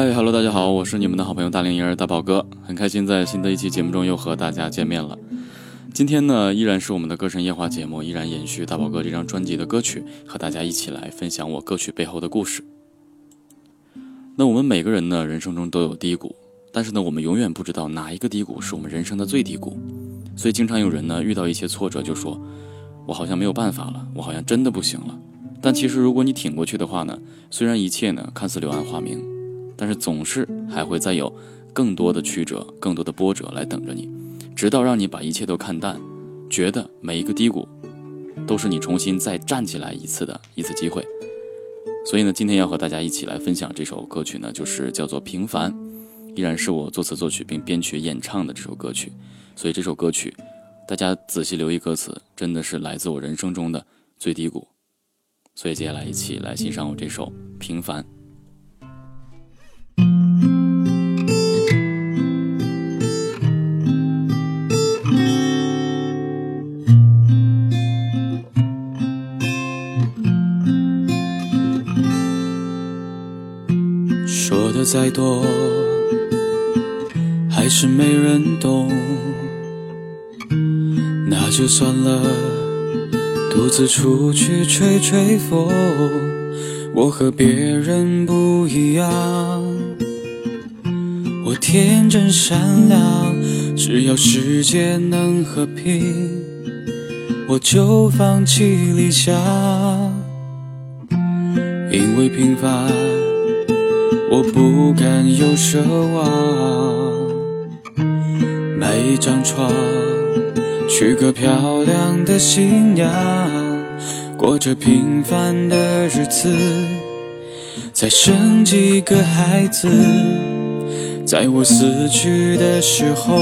嗨哈喽，大家好，我是你们的好朋友大龄婴儿大宝哥，很开心在新的一期节目中又和大家见面了。今天呢，依然是我们的歌神夜话节目，依然延续大宝哥这张专辑的歌曲，和大家一起来分享我歌曲背后的故事。那我们每个人呢，人生中都有低谷，但是呢，我们永远不知道哪一个低谷是我们人生的最低谷，所以经常有人呢，遇到一些挫折就说：“我好像没有办法了，我好像真的不行了。”但其实如果你挺过去的话呢，虽然一切呢看似柳暗花明，但是总是还会再有更多的曲折、更多的波折来等着你，直到让你把一切都看淡，觉得每一个低谷都是你重新再站起来一次的一次机会。所以呢，今天要和大家一起来分享这首歌曲呢，就是叫做《平凡》，依然是我作词作曲并编曲演唱的这首歌曲。所以这首歌曲，大家仔细留意歌词，真的是来自我人生中的最低谷。所以接下来一起来欣赏我这首《平凡》。说的再多，还是没人懂，那就算了，独自出去吹吹风。我和别人不一样，我天真善良，只要世界能和平，我就放弃理想，因为平凡。我不敢有奢望，买一张床，娶个漂亮的新娘，过着平凡的日子，再生几个孩子，在我死去的时候，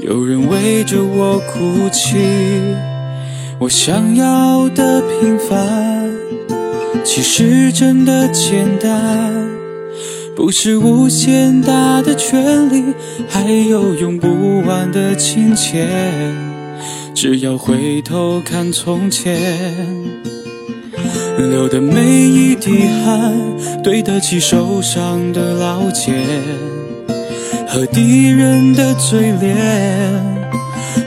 有人围着我哭泣。我想要的平凡，其实真的简单。不是无限大的权利，还有用不完的金钱。只要回头看从前，流的每一滴汗，对得起受伤的老茧和敌人的嘴脸。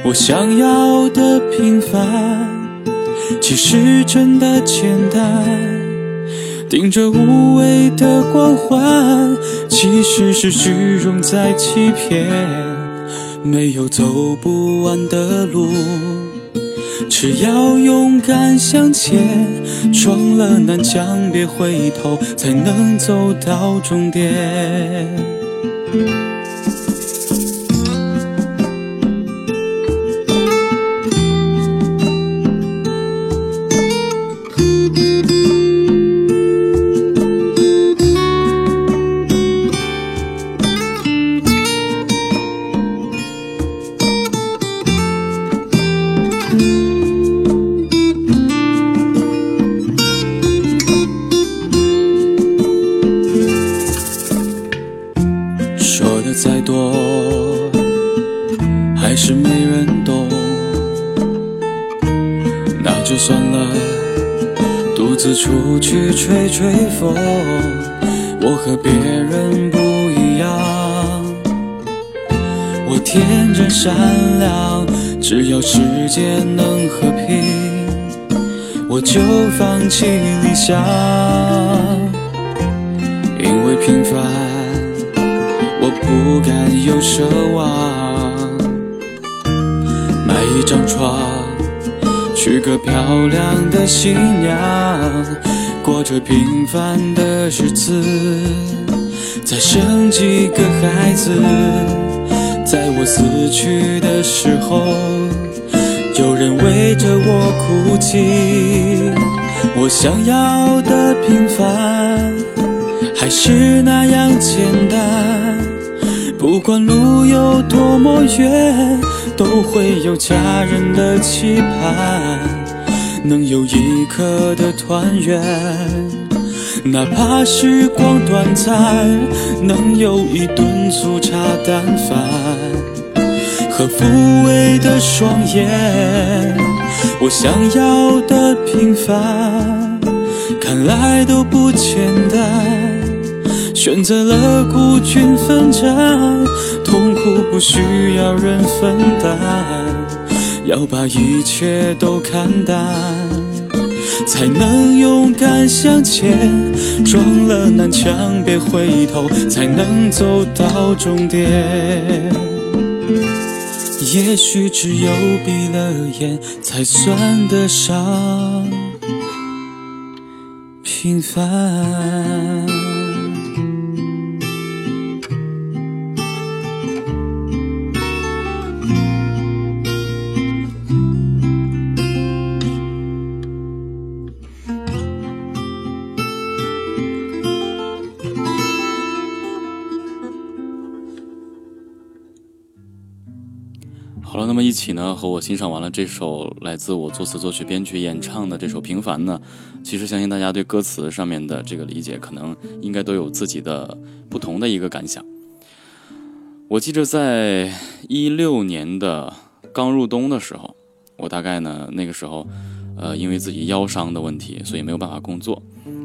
我想要的平凡，其实真的简单。顶着无谓的光环，其实是虚荣在欺骗。没有走不完的路，只要勇敢向前，撞了南墙别回头，才能走到终点。就算了，独自出去吹吹风。我和别人不一样，我天真善良，只要世界能和平，我就放弃理想，因为平凡。我不敢有奢望，买一张床，娶个漂亮的新娘，过着平凡的日子，再生几个孩子，在我死去的时候，有人围着我哭泣。我想要的平凡，还是那样简单。不管路有多么远，都会有家人的期盼，能有一刻的团圆。哪怕时光短暂，能有一顿粗茶淡饭和抚慰的双眼。我想要的平凡，看来都不简单。选择了孤军奋战，痛苦不需要人分担，要把一切都看淡，才能勇敢向前。撞了南墙别回头，才能走到终点。也许只有闭了眼，才算得上平凡。一起呢，和我欣赏完了这首来自我作词作曲编曲演唱的这首《平凡》呢，其实相信大家对歌词上面的这个理解，可能应该都有自己的不同的一个感想。我记着在一六年的刚入冬的时候，我大概呢那个时候，呃，因为自己腰伤的问题，所以没有办法工作。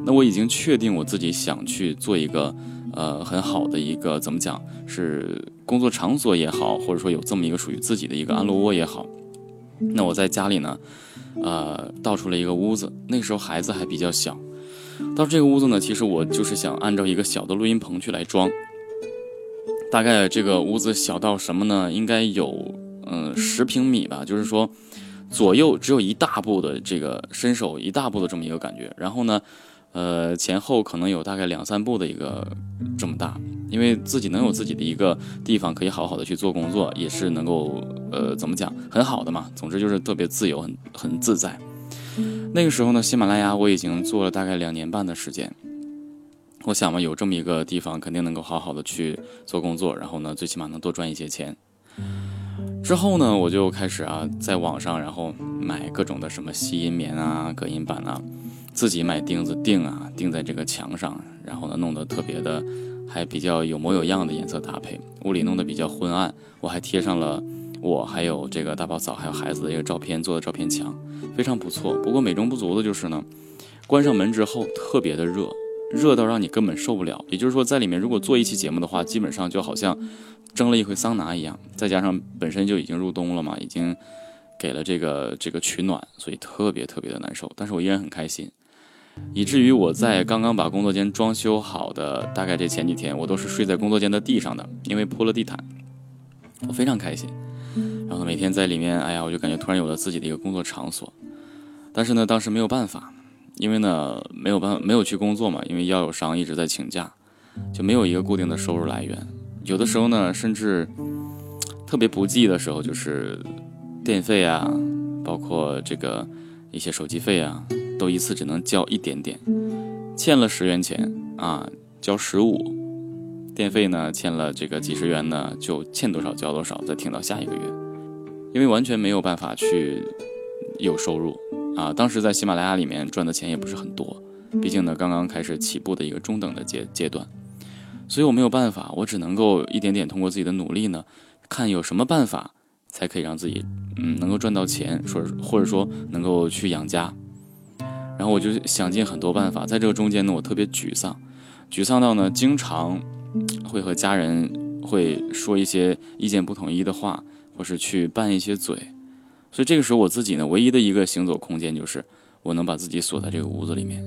那我已经确定我自己想去做一个。呃，很好的一个怎么讲是工作场所也好，或者说有这么一个属于自己的一个安乐窝也好。那我在家里呢，呃，倒出了一个屋子。那个时候孩子还比较小，到这个屋子呢，其实我就是想按照一个小的录音棚去来装。大概这个屋子小到什么呢？应该有嗯十平米吧，就是说左右只有一大步的这个伸手一大步的这么一个感觉。然后呢。呃，前后可能有大概两三步的一个这么大，因为自己能有自己的一个地方可以好好的去做工作，也是能够呃怎么讲很好的嘛。总之就是特别自由，很很自在。那个时候呢，喜马拉雅我已经做了大概两年半的时间。我想嘛，有这么一个地方，肯定能够好好的去做工作，然后呢，最起码能多赚一些钱。之后呢，我就开始啊，在网上然后买各种的什么吸音棉啊、隔音板啊。自己买钉子钉啊，钉在这个墙上，然后呢，弄得特别的，还比较有模有样的颜色搭配。屋里弄得比较昏暗，我还贴上了我还有这个大宝嫂还有孩子的一个照片做的照片墙，非常不错。不过美中不足的就是呢，关上门之后特别的热，热到让你根本受不了。也就是说，在里面如果做一期节目的话，基本上就好像蒸了一回桑拿一样。再加上本身就已经入冬了嘛，已经给了这个这个取暖，所以特别特别的难受。但是我依然很开心。以至于我在刚刚把工作间装修好的大概这前几天，我都是睡在工作间的地上的，因为铺了地毯，我非常开心。然后每天在里面，哎呀，我就感觉突然有了自己的一个工作场所。但是呢，当时没有办法，因为呢没有办没有去工作嘛，因为腰有伤一直在请假，就没有一个固定的收入来源。有的时候呢，甚至特别不济的时候，就是电费啊，包括这个一些手机费啊。都一次只能交一点点，欠了十元钱啊，交十五，电费呢欠了这个几十元呢，就欠多少交多少，再停到下一个月，因为完全没有办法去有收入啊。当时在喜马拉雅里面赚的钱也不是很多，毕竟呢刚刚开始起步的一个中等的阶阶段，所以我没有办法，我只能够一点点通过自己的努力呢，看有什么办法才可以让自己嗯能够赚到钱，说或者说能够去养家。然后我就想尽很多办法，在这个中间呢，我特别沮丧，沮丧到呢，经常会和家人会说一些意见不统一的话，或是去拌一些嘴。所以这个时候，我自己呢，唯一的一个行走空间就是，我能把自己锁在这个屋子里面，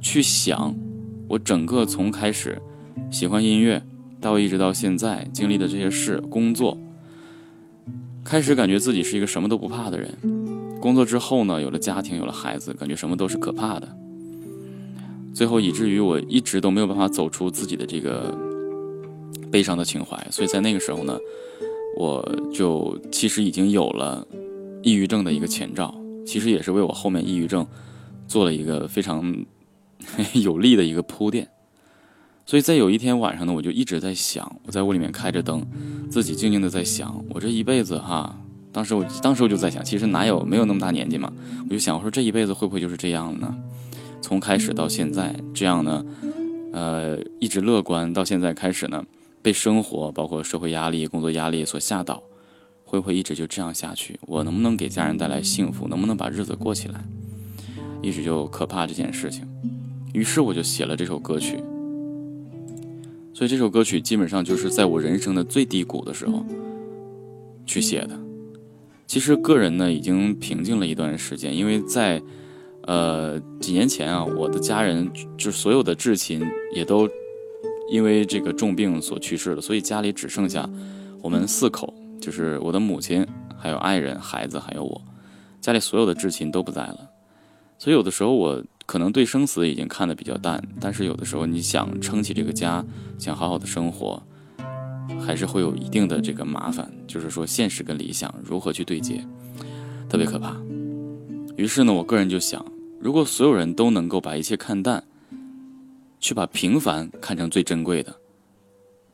去想我整个从开始喜欢音乐，到一直到现在经历的这些事，工作，开始感觉自己是一个什么都不怕的人。工作之后呢，有了家庭，有了孩子，感觉什么都是可怕的。最后以至于我一直都没有办法走出自己的这个悲伤的情怀。所以在那个时候呢，我就其实已经有了抑郁症的一个前兆，其实也是为我后面抑郁症做了一个非常 有力的一个铺垫。所以在有一天晚上呢，我就一直在想，我在屋里面开着灯，自己静静的在想，我这一辈子哈。当时我，当时我就在想，其实哪有没有那么大年纪嘛？我就想，我说这一辈子会不会就是这样呢？从开始到现在这样呢，呃，一直乐观到现在开始呢，被生活包括社会压力、工作压力所吓倒，会不会一直就这样下去？我能不能给家人带来幸福？能不能把日子过起来？一直就可怕这件事情。于是我就写了这首歌曲。所以这首歌曲基本上就是在我人生的最低谷的时候去写的。其实个人呢已经平静了一段时间，因为在呃几年前啊，我的家人就所有的至亲也都因为这个重病所去世了，所以家里只剩下我们四口，就是我的母亲、还有爱人、孩子还有我，家里所有的至亲都不在了。所以有的时候我可能对生死已经看得比较淡，但是有的时候你想撑起这个家，想好好的生活，还是会有一定的这个麻烦，就是说现实跟理想如何去对接，特别可怕。于是呢，我个人就想，如果所有人都能够把一切看淡，去把平凡看成最珍贵的，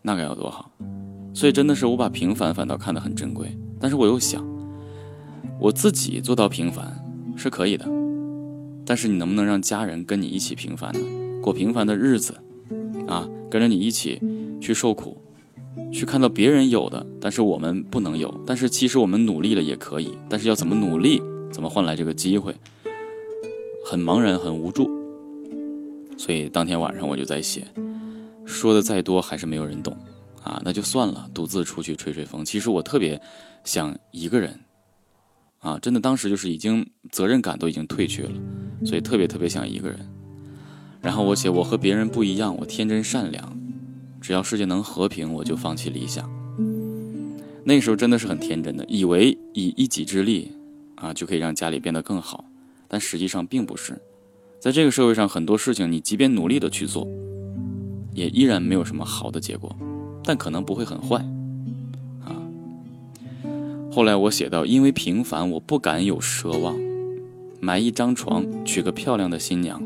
那该有多好。所以真的是我把平凡反倒看得很珍贵，但是我又想，我自己做到平凡是可以的。但是你能不能让家人跟你一起平凡呢？过平凡的日子，啊，跟着你一起去受苦，去看到别人有的，但是我们不能有。但是其实我们努力了也可以，但是要怎么努力，怎么换来这个机会，很茫然，很无助。所以当天晚上我就在写，说的再多还是没有人懂，啊，那就算了，独自出去吹吹风。其实我特别想一个人。啊，真的，当时就是已经责任感都已经褪去了，所以特别特别想一个人。然后我写我和别人不一样，我天真善良，只要世界能和平，我就放弃理想。那时候真的是很天真的，以为以一己之力啊就可以让家里变得更好，但实际上并不是。在这个社会上，很多事情你即便努力的去做，也依然没有什么好的结果，但可能不会很坏。啊后来我写到：“因为平凡，我不敢有奢望，买一张床，娶个漂亮的新娘，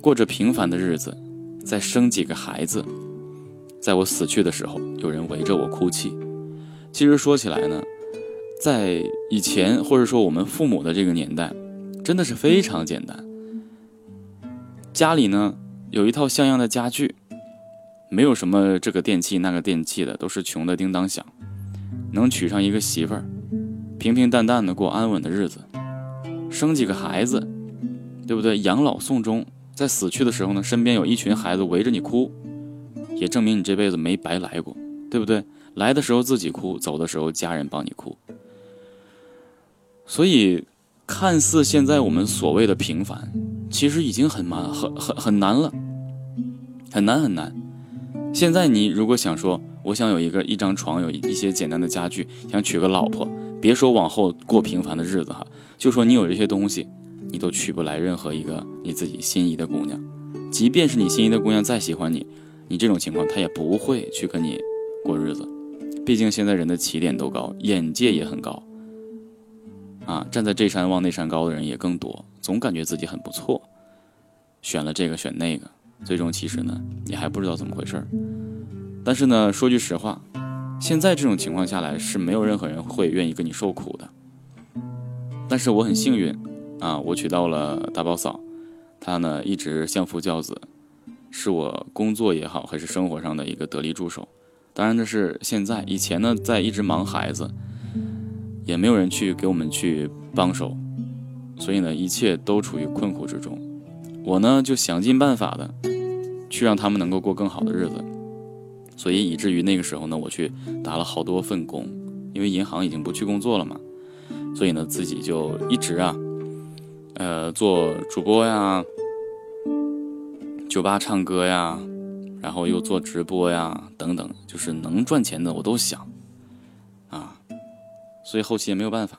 过着平凡的日子，再生几个孩子，在我死去的时候，有人围着我哭泣。”其实说起来呢，在以前或者说我们父母的这个年代，真的是非常简单。家里呢有一套像样的家具，没有什么这个电器那个电器的，都是穷的叮当响。能娶上一个媳妇儿，平平淡淡的过安稳的日子，生几个孩子，对不对？养老送终，在死去的时候呢，身边有一群孩子围着你哭，也证明你这辈子没白来过，对不对？来的时候自己哭，走的时候家人帮你哭。所以，看似现在我们所谓的平凡，其实已经很难、很很很难了，很难很难。现在你如果想说，我想有一个一张床，有一些简单的家具，想娶个老婆。别说往后过平凡的日子哈，就说你有这些东西，你都娶不来任何一个你自己心仪的姑娘。即便是你心仪的姑娘再喜欢你，你这种情况他也不会去跟你过日子。毕竟现在人的起点都高，眼界也很高，啊，站在这山望那山高的人也更多，总感觉自己很不错，选了这个选那个，最终其实呢，你还不知道怎么回事儿。但是呢，说句实话，现在这种情况下来是没有任何人会愿意跟你受苦的。但是我很幸运，啊，我娶到了大宝嫂，她呢一直相夫教子，是我工作也好还是生活上的一个得力助手。当然这是现在，以前呢在一直忙孩子，也没有人去给我们去帮手，所以呢一切都处于困苦之中。我呢就想尽办法的，去让他们能够过更好的日子。所以以至于那个时候呢，我去打了好多份工，因为银行已经不去工作了嘛，所以呢自己就一直啊，呃做主播呀，酒吧唱歌呀，然后又做直播呀等等，就是能赚钱的我都想，啊，所以后期也没有办法。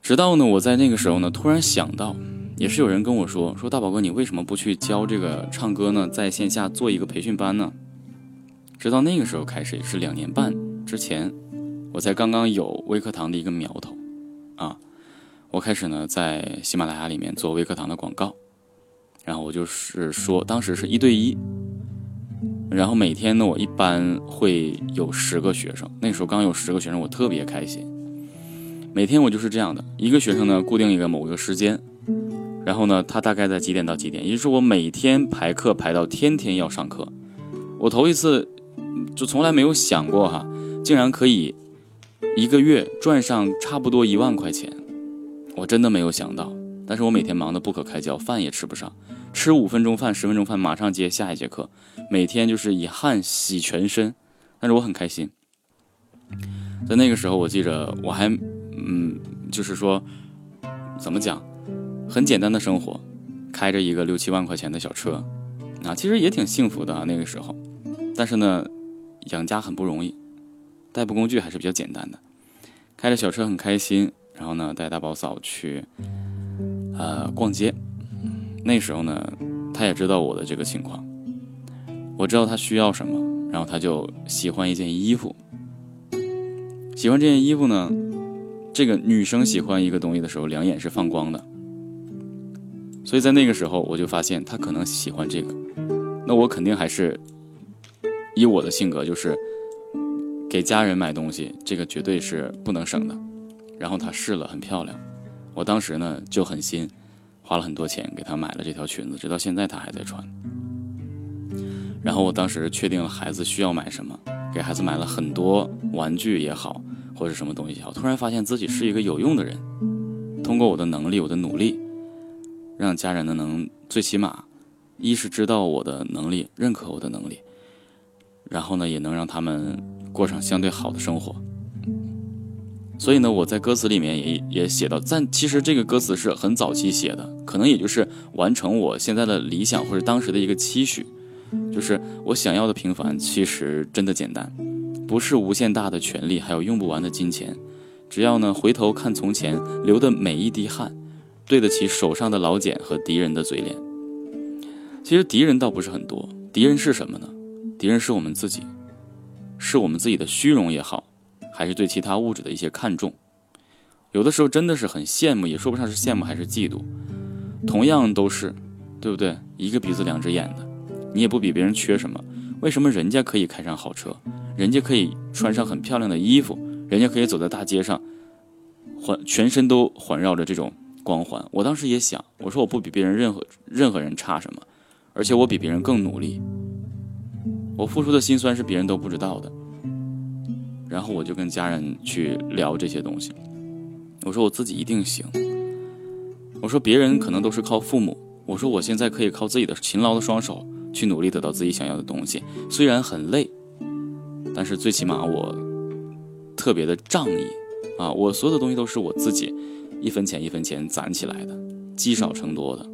直到呢我在那个时候呢突然想到，也是有人跟我说说大宝哥你为什么不去教这个唱歌呢，在线下做一个培训班呢？直到那个时候开始，也是两年半之前，我才刚刚有微课堂的一个苗头，啊，我开始呢在喜马拉雅里面做微课堂的广告，然后我就是说，当时是一对一，然后每天呢我一般会有十个学生，那时候刚有十个学生，我特别开心。每天我就是这样的一个学生呢，固定一个某个时间，然后呢他大概在几点到几点，也就是我每天排课排到天天要上课，我头一次。就从来没有想过哈，竟然可以一个月赚上差不多一万块钱，我真的没有想到，但是我每天忙得不可开交，饭也吃不上，吃五分钟饭、十分钟饭，马上接下一节课，每天就是以汗洗全身，但是我很开心。在那个时候，我记着我还，嗯，就是说，怎么讲，很简单的生活，开着一个六七万块钱的小车，啊，其实也挺幸福的啊，那个时候，但是呢，养家很不容易，代步工具还是比较简单的。开着小车很开心，然后呢带大宝嫂去，呃逛街。那时候呢，他也知道我的这个情况，我知道他需要什么，然后他就喜欢一件衣服。喜欢这件衣服呢，这个女生喜欢一个东西的时候，两眼是放光的。所以在那个时候，我就发现他可能喜欢这个，那我肯定还是以我的性格就是。给家人买东西，这个绝对是不能省的。然后她试了，很漂亮。我当时呢就狠心，花了很多钱给她买了这条裙子，直到现在她还在穿。然后我当时确定了孩子需要买什么，给孩子买了很多玩具也好，或者什么东西也好。突然发现自己是一个有用的人，通过我的能力，我的努力，让家人呢能最起码，一是知道我的能力，认可我的能力，然后呢也能让他们。过上相对好的生活，所以呢，我在歌词里面也也写到，但其实这个歌词是很早期写的，可能也就是完成我现在的理想或者当时的一个期许，就是我想要的平凡，其实真的简单，不是无限大的权利，还有用不完的金钱，只要呢回头看从前流的每一滴汗，对得起手上的老茧和敌人的嘴脸。其实敌人倒不是很多，敌人是什么呢？敌人是我们自己。是我们自己的虚荣也好，还是对其他物质的一些看重，有的时候真的是很羡慕，也说不上是羡慕还是嫉妒。同样都是，对不对？一个鼻子两只眼的，你也不比别人缺什么，为什么人家可以开上好车，人家可以穿上很漂亮的衣服，人家可以走在大街上，环全身都环绕着这种光环？我当时也想，我说我不比别人任何任何人差什么，而且我比别人更努力。我付出的辛酸是别人都不知道的，然后我就跟家人去聊这些东西。我说我自己一定行。我说别人可能都是靠父母，我说我现在可以靠自己的勤劳的双手去努力得到自己想要的东西，虽然很累，但是最起码我特别的仗义啊！我所有的东西都是我自己一分钱一分钱攒起来的，积少成多的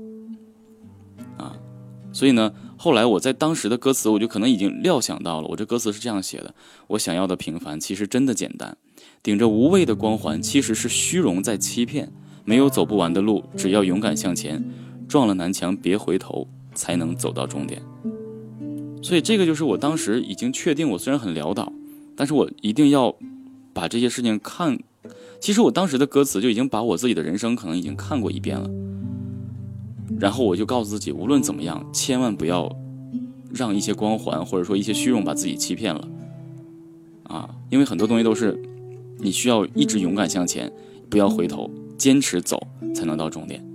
啊！所以呢。后来我在当时的歌词，我就可能已经料想到了，我这歌词是这样写的：我想要的平凡，其实真的简单；顶着无谓的光环，其实是虚荣在欺骗。没有走不完的路，只要勇敢向前，撞了南墙别回头，才能走到终点。所以这个就是我当时已经确定，我虽然很潦倒，但是我一定要把这些事情看。其实我当时的歌词就已经把我自己的人生可能已经看过一遍了。然后我就告诉自己，无论怎么样，千万不要让一些光环或者说一些虚荣把自己欺骗了啊！因为很多东西都是你需要一直勇敢向前，不要回头，坚持走才能到终点。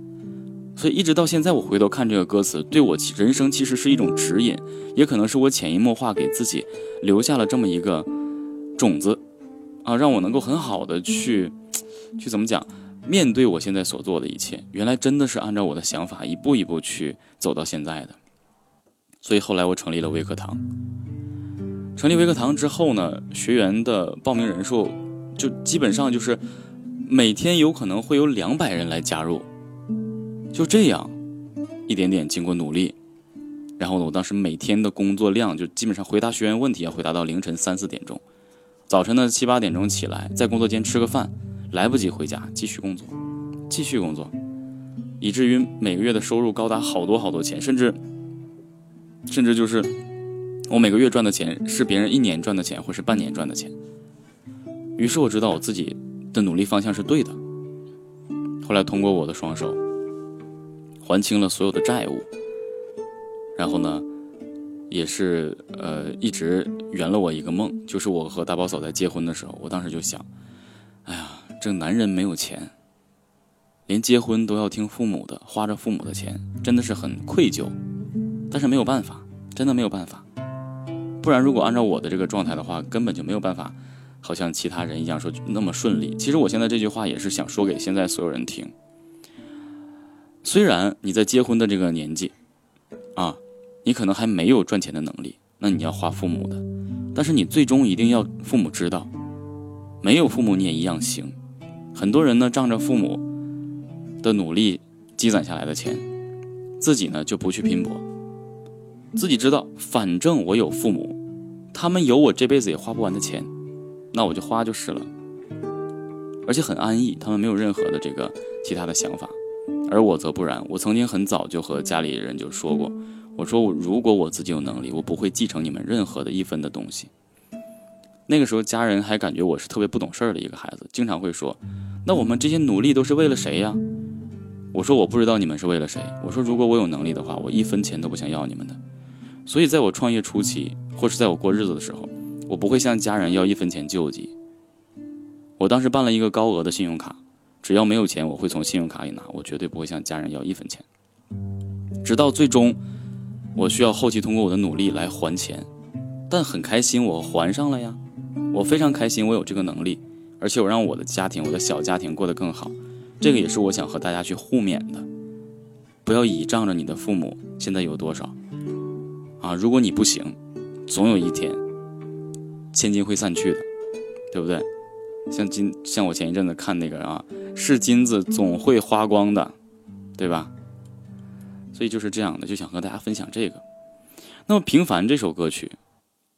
所以一直到现在，我回头看这个歌词，对我人生其实是一种指引，也可能是我潜移默化给自己留下了这么一个种子啊，让我能够很好的去去怎么讲。面对我现在所做的一切，原来真的是按照我的想法一步一步去走到现在的。所以后来我成立了微课堂。成立微课堂之后呢，学员的报名人数就基本上就是每天有可能会有两百人来加入。就这样，一点点经过努力，然后呢，我当时每天的工作量就基本上回答学员问题要回答到凌晨三四点钟，早晨呢七八点钟起来，在工作间吃个饭。来不及回家，继续工作，继续工作，以至于每个月的收入高达好多好多钱，甚至，甚至就是我每个月赚的钱是别人一年赚的钱，或是半年赚的钱。于是我知道我自己的努力方向是对的。后来通过我的双手还清了所有的债务，然后呢，也是呃一直圆了我一个梦，就是我和大宝嫂在结婚的时候，我当时就想，这男人没有钱，连结婚都要听父母的，花着父母的钱，真的是很愧疚。但是没有办法，真的没有办法。不然，如果按照我的这个状态的话，根本就没有办法，好像其他人一样说那么顺利。其实我现在这句话也是想说给现在所有人听。虽然你在结婚的这个年纪，啊，你可能还没有赚钱的能力，那你要花父母的，但是你最终一定要父母知道，没有父母你也一样行。很多人呢仗着父母的努力积攒下来的钱，自己呢就不去拼搏，自己知道反正我有父母，他们有我这辈子也花不完的钱，那我就花就是了，而且很安逸，他们没有任何的这个其他的想法。而我则不然，我曾经很早就和家里人就说过，我说我如果我自己有能力，我不会继承你们任何的一分的东西。那个时候家人还感觉我是特别不懂事儿的一个孩子，经常会说，那我们这些努力都是为了谁呀？我说我不知道你们是为了谁。我说如果我有能力的话，我一分钱都不想要你们的。所以在我创业初期，或是在我过日子的时候，我不会向家人要一分钱救济。我当时办了一个高额的信用卡。只要没有钱，我会从信用卡里拿，我绝对不会向家人要一分钱。直到最终，我需要后期通过我的努力来还钱，但很开心我还上了呀，我非常开心我有这个能力，而且我让我的家庭，我的小家庭过得更好，这个也是我想和大家去互勉的。不要倚仗着你的父母现在有多少啊，如果你不行，总有一天千金会散去的，对不对？像金，像我前一阵子看那个啊。是金子总会花光的，对吧？所以就是这样的，就想和大家分享这个。那么《平凡》这首歌曲，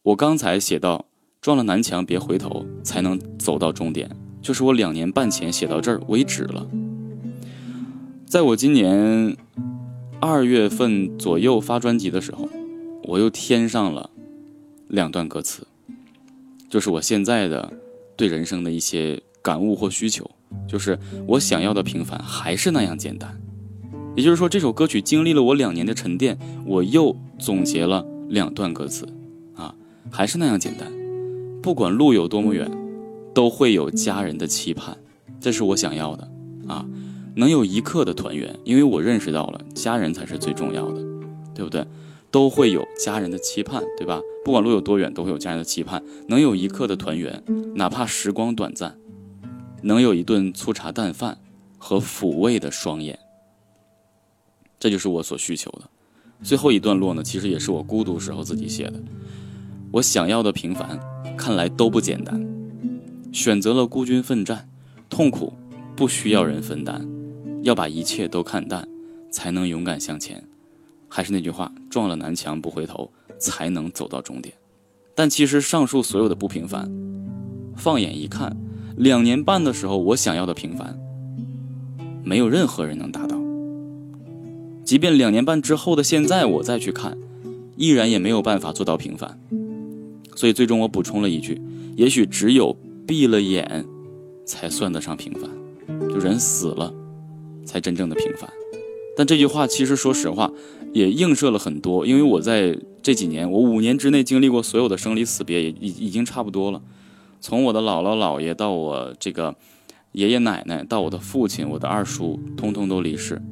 我刚才写到“撞了南墙别回头，才能走到终点”，就是我两年半前写到这儿为止了。在我今年二月份左右发专辑的时候，我又添上了两段歌词，就是我现在的对人生的一些感悟或需求。就是我想要的平凡还是那样简单，也就是说，这首歌曲经历了我两年的沉淀，我又总结了两段歌词，啊，还是那样简单。不管路有多么远，都会有家人的期盼，这是我想要的，啊，能有一刻的团圆，因为我认识到了家人才是最重要的，对不对？都会有家人的期盼，对吧？不管路有多远，都会有家人的期盼，能有一刻的团圆，哪怕时光短暂。能有一顿粗茶淡饭和抚慰的双眼，这就是我所需求的。最后一段落呢，其实也是我孤独时候自己写的。我想要的平凡，看来都不简单。选择了孤军奋战，痛苦不需要人分担，要把一切都看淡，才能勇敢向前。还是那句话，撞了南墙不回头，才能走到终点。但其实上述所有的不平凡，放眼一看。两年半的时候，我想要的平凡，没有任何人能达到。即便两年半之后的现在，我再去看，依然也没有办法做到平凡。所以最终我补充了一句：也许只有闭了眼，才算得上平凡。就人死了，才真正的平凡。但这句话其实说实话，也映射了很多。因为我在这几年，我五年之内经历过所有的生离死别，也已已经差不多了。从我的姥姥姥爷到我这个爷爷奶奶，到我的父亲、我的二叔，通通都离世。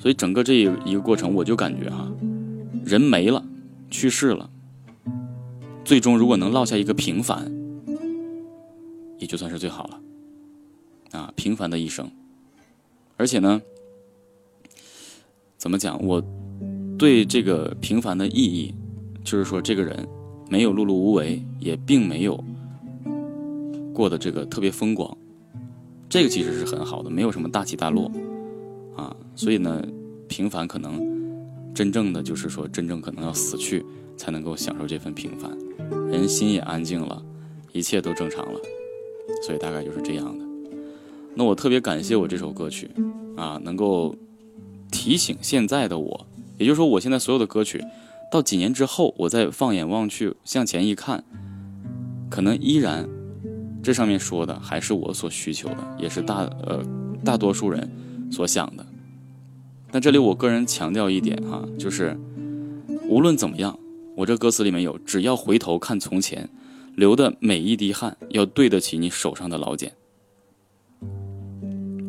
所以整个这一一个过程，我就感觉哈，人没了，去世了，最终如果能落下一个平凡，也就算是最好了。啊，平凡的一生。而且呢，怎么讲？我对这个平凡的意义，就是说这个人没有碌碌无为，也并没有。过的这个特别风光，这个其实是很好的，没有什么大起大落，啊，所以呢，平凡可能真正的就是说，真正可能要死去才能够享受这份平凡，人心也安静了，一切都正常了，所以大概就是这样的。那我特别感谢我这首歌曲，啊，能够提醒现在的我，也就是说，我现在所有的歌曲，到几年之后，我再放眼望去，向前一看，可能依然。这上面说的还是我所需求的，也是大呃大多数人所想的。那这里我个人强调一点哈，就是无论怎么样，我这歌词里面有，只要回头看从前，流的每一滴汗要对得起你手上的老茧。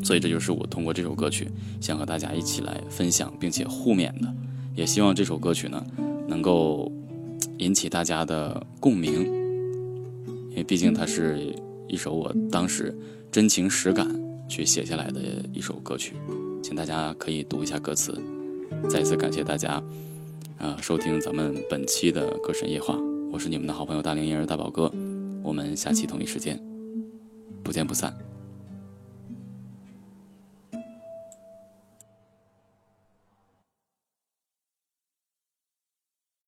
所以这就是我通过这首歌曲想和大家一起来分享并且互勉的，也希望这首歌曲呢能够引起大家的共鸣。因为毕竟它是一首我当时真情实感去写下来的一首歌曲，请大家可以读一下歌词。再次感谢大家，啊，收听咱们本期的歌神夜话，我是你们的好朋友大龄婴儿大宝哥，我们下期同一时间不见不散。